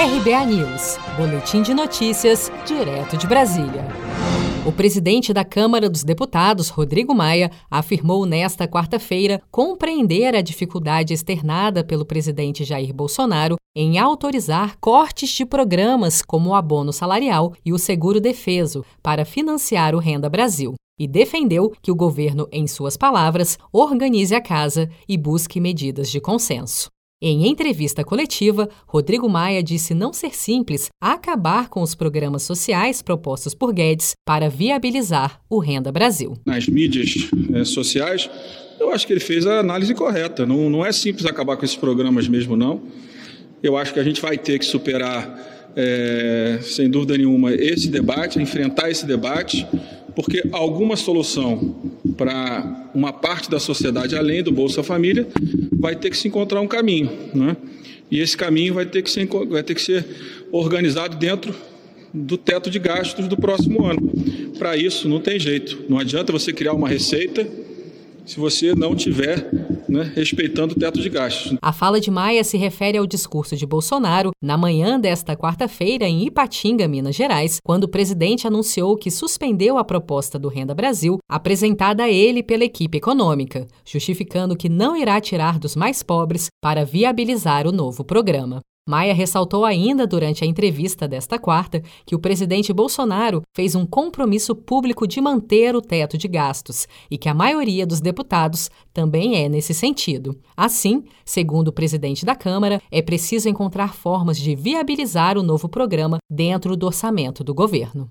RBA News, Boletim de Notícias, direto de Brasília. O presidente da Câmara dos Deputados, Rodrigo Maia, afirmou nesta quarta-feira compreender a dificuldade externada pelo presidente Jair Bolsonaro em autorizar cortes de programas como o abono salarial e o seguro defeso para financiar o Renda Brasil e defendeu que o governo, em suas palavras, organize a casa e busque medidas de consenso. Em entrevista coletiva, Rodrigo Maia disse não ser simples acabar com os programas sociais propostos por Guedes para viabilizar o Renda Brasil. Nas mídias é, sociais, eu acho que ele fez a análise correta. Não, não é simples acabar com esses programas mesmo, não. Eu acho que a gente vai ter que superar, é, sem dúvida nenhuma, esse debate, enfrentar esse debate porque alguma solução para uma parte da sociedade além do Bolsa Família vai ter que se encontrar um caminho, né? E esse caminho vai ter que ser, vai ter que ser organizado dentro do teto de gastos do próximo ano. Para isso, não tem jeito. Não adianta você criar uma receita se você não tiver né, respeitando o teto de gastos. A fala de Maia se refere ao discurso de Bolsonaro na manhã desta quarta-feira em Ipatinga, Minas Gerais, quando o presidente anunciou que suspendeu a proposta do Renda Brasil apresentada a ele pela equipe econômica, justificando que não irá tirar dos mais pobres para viabilizar o novo programa. Maia ressaltou ainda durante a entrevista desta quarta que o presidente Bolsonaro fez um compromisso público de manter o teto de gastos e que a maioria dos deputados também é nesse sentido. Assim, segundo o presidente da Câmara, é preciso encontrar formas de viabilizar o novo programa dentro do orçamento do governo.